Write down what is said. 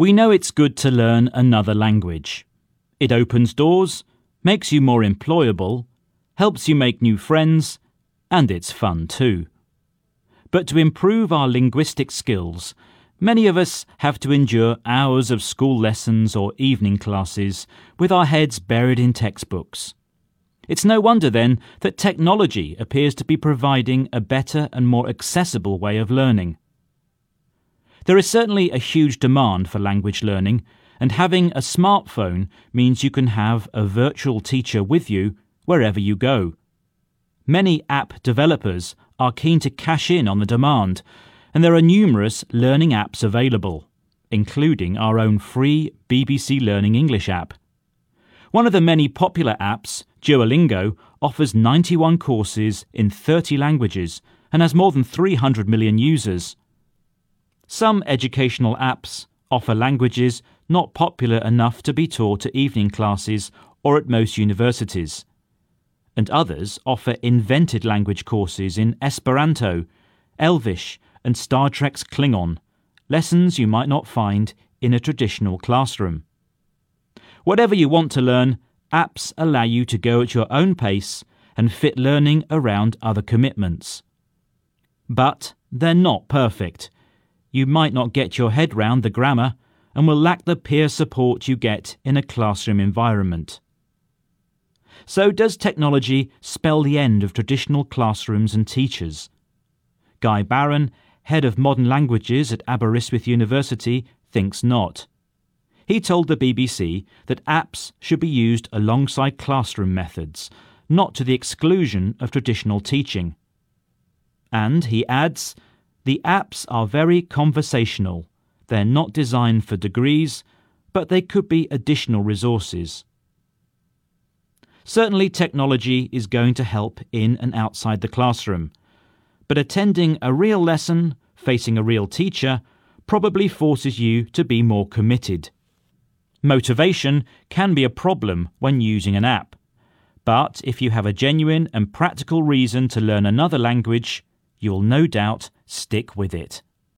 We know it's good to learn another language. It opens doors, makes you more employable, helps you make new friends, and it's fun too. But to improve our linguistic skills, many of us have to endure hours of school lessons or evening classes with our heads buried in textbooks. It's no wonder then that technology appears to be providing a better and more accessible way of learning. There is certainly a huge demand for language learning, and having a smartphone means you can have a virtual teacher with you wherever you go. Many app developers are keen to cash in on the demand, and there are numerous learning apps available, including our own free BBC Learning English app. One of the many popular apps, Duolingo, offers 91 courses in 30 languages and has more than 300 million users. Some educational apps offer languages not popular enough to be taught at evening classes or at most universities. And others offer invented language courses in Esperanto, Elvish, and Star Trek's Klingon, lessons you might not find in a traditional classroom. Whatever you want to learn, apps allow you to go at your own pace and fit learning around other commitments. But they're not perfect you might not get your head round the grammar and will lack the peer support you get in a classroom environment. So, does technology spell the end of traditional classrooms and teachers? Guy Barron, head of modern languages at Aberystwyth University, thinks not. He told the BBC that apps should be used alongside classroom methods, not to the exclusion of traditional teaching. And he adds the apps are very conversational. They're not designed for degrees, but they could be additional resources. Certainly, technology is going to help in and outside the classroom, but attending a real lesson, facing a real teacher, probably forces you to be more committed. Motivation can be a problem when using an app, but if you have a genuine and practical reason to learn another language, you'll no doubt stick with it.